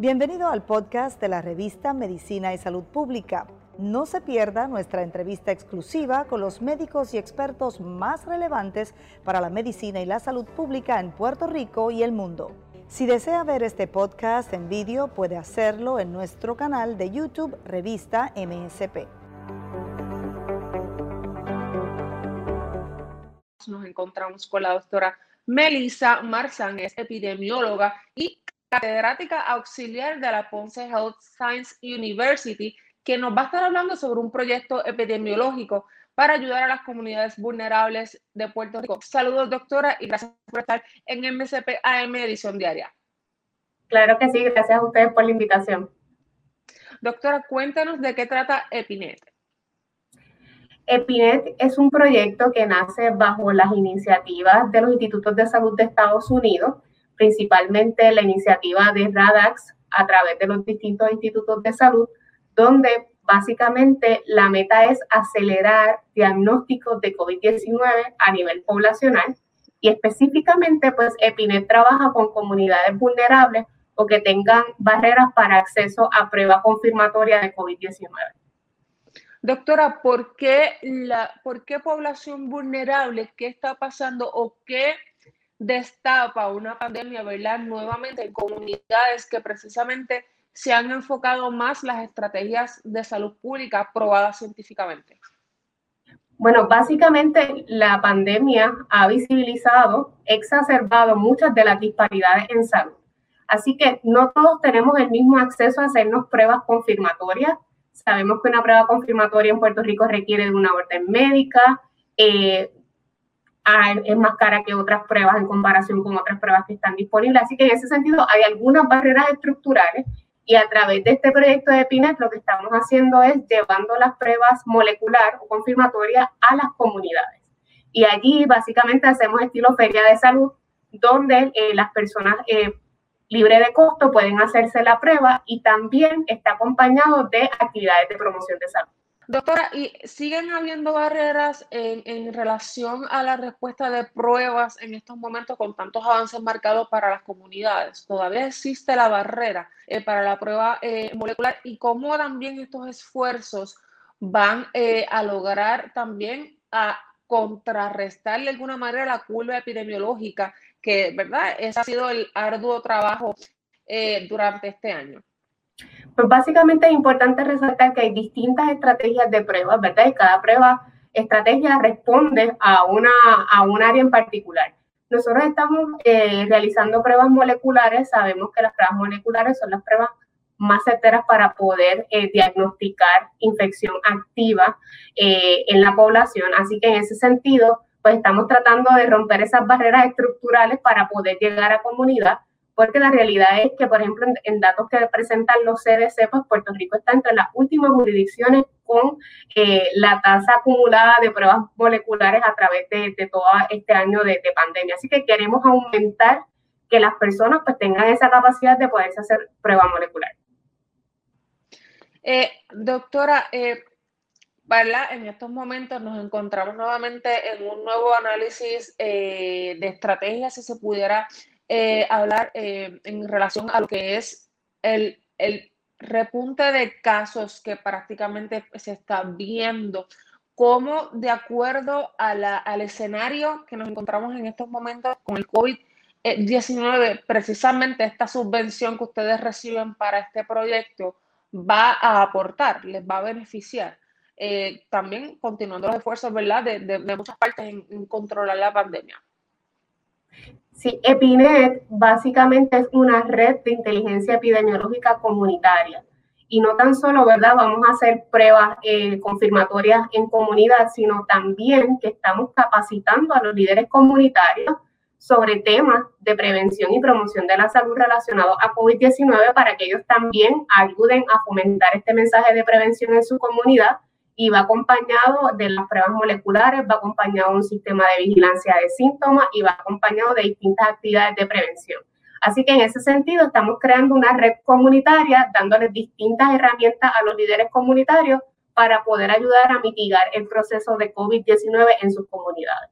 Bienvenido al podcast de la revista Medicina y Salud Pública. No se pierda nuestra entrevista exclusiva con los médicos y expertos más relevantes para la medicina y la salud pública en Puerto Rico y el mundo. Si desea ver este podcast en vídeo, puede hacerlo en nuestro canal de YouTube Revista MSP. Nos encontramos con la doctora Melissa Marzán, es epidemióloga y catedrática auxiliar de la Ponce Health Science University que nos va a estar hablando sobre un proyecto epidemiológico para ayudar a las comunidades vulnerables de Puerto Rico. Saludos, doctora, y gracias por estar en MSP AM Edición Diaria. Claro que sí, gracias a ustedes por la invitación. Doctora, cuéntanos de qué trata EPINET. EPINET es un proyecto que nace bajo las iniciativas de los institutos de salud de Estados Unidos, principalmente la iniciativa de RADAX a través de los distintos institutos de salud, donde básicamente la meta es acelerar diagnósticos de COVID-19 a nivel poblacional y específicamente pues EPINET trabaja con comunidades vulnerables o que tengan barreras para acceso a prueba confirmatoria de COVID-19. Doctora, ¿por qué, la, ¿por qué población vulnerable? ¿Qué está pasando o qué destapa una pandemia, ¿verdad? Nuevamente en comunidades que precisamente se han enfocado más las estrategias de salud pública probadas científicamente? Bueno, básicamente la pandemia ha visibilizado, exacerbado muchas de las disparidades en salud. Así que no todos tenemos el mismo acceso a hacernos pruebas confirmatorias. Sabemos que una prueba confirmatoria en Puerto Rico requiere de una orden médica, eh, es más cara que otras pruebas en comparación con otras pruebas que están disponibles. Así que en ese sentido hay algunas barreras estructurales y a través de este proyecto de PINET lo que estamos haciendo es llevando las pruebas molecular o confirmatorias a las comunidades. Y allí básicamente hacemos estilo feria de salud, donde eh, las personas eh, libres de costo pueden hacerse la prueba y también está acompañado de actividades de promoción de salud. Doctora, ¿y siguen habiendo barreras en, relación a la respuesta de pruebas en estos momentos con tantos avances marcados para las comunidades? ¿Todavía existe la barrera eh, para la prueba eh, molecular? ¿Y cómo también estos esfuerzos van eh, a lograr también a contrarrestar de alguna manera la curva epidemiológica que, ¿verdad? Ha sido el arduo trabajo durante este año. Pues básicamente es importante resaltar que hay distintas estrategias de pruebas, ¿verdad? Y cada prueba, estrategia responde a una, a un área en particular. Nosotros estamos eh, realizando pruebas moleculares, sabemos que las pruebas moleculares son las pruebas más certeras para poder eh, diagnosticar infección activa eh, en la población. Así que en ese sentido, pues estamos tratando de romper esas barreras estructurales para poder llegar a comunidad porque la realidad es que, por ejemplo, en, datos que presentan los CDC, pues Puerto Rico está entre las últimas jurisdicciones con eh, la tasa acumulada de pruebas moleculares a través de, todo este año de, pandemia. Así que queremos aumentar que las personas pues tengan esa capacidad de poderse hacer prueba molecular. Eh, doctora, eh, En estos momentos nos encontramos nuevamente en un nuevo análisis eh, de estrategias, si se pudiera eh, hablar eh, en relación a lo que es el, el, repunte de casos que prácticamente se está viendo, cómo de acuerdo a la, al escenario que nos encontramos en estos momentos con el COVID-19, precisamente esta subvención que ustedes reciben para este proyecto va a aportar, les va a beneficiar. Eh, también continuando los esfuerzos ¿verdad? De, de, de muchas partes en controlar la pandemia. Sí, EPINET básicamente es una red de inteligencia epidemiológica comunitaria. Y no tan solo, ¿verdad? Vamos a hacer pruebas eh, confirmatorias en comunidad, sino también que estamos capacitando a los líderes comunitarios sobre temas de prevención y promoción de la salud relacionados a COVID-19 para que ellos también ayuden a fomentar este mensaje de prevención en su comunidad y va acompañado de las pruebas moleculares, va acompañado de un sistema de vigilancia de síntomas y va acompañado de distintas actividades de prevención. Así que en ese sentido estamos creando una red comunitaria, dándoles distintas herramientas a los líderes comunitarios para poder ayudar a mitigar el proceso de COVID-19 en sus comunidades.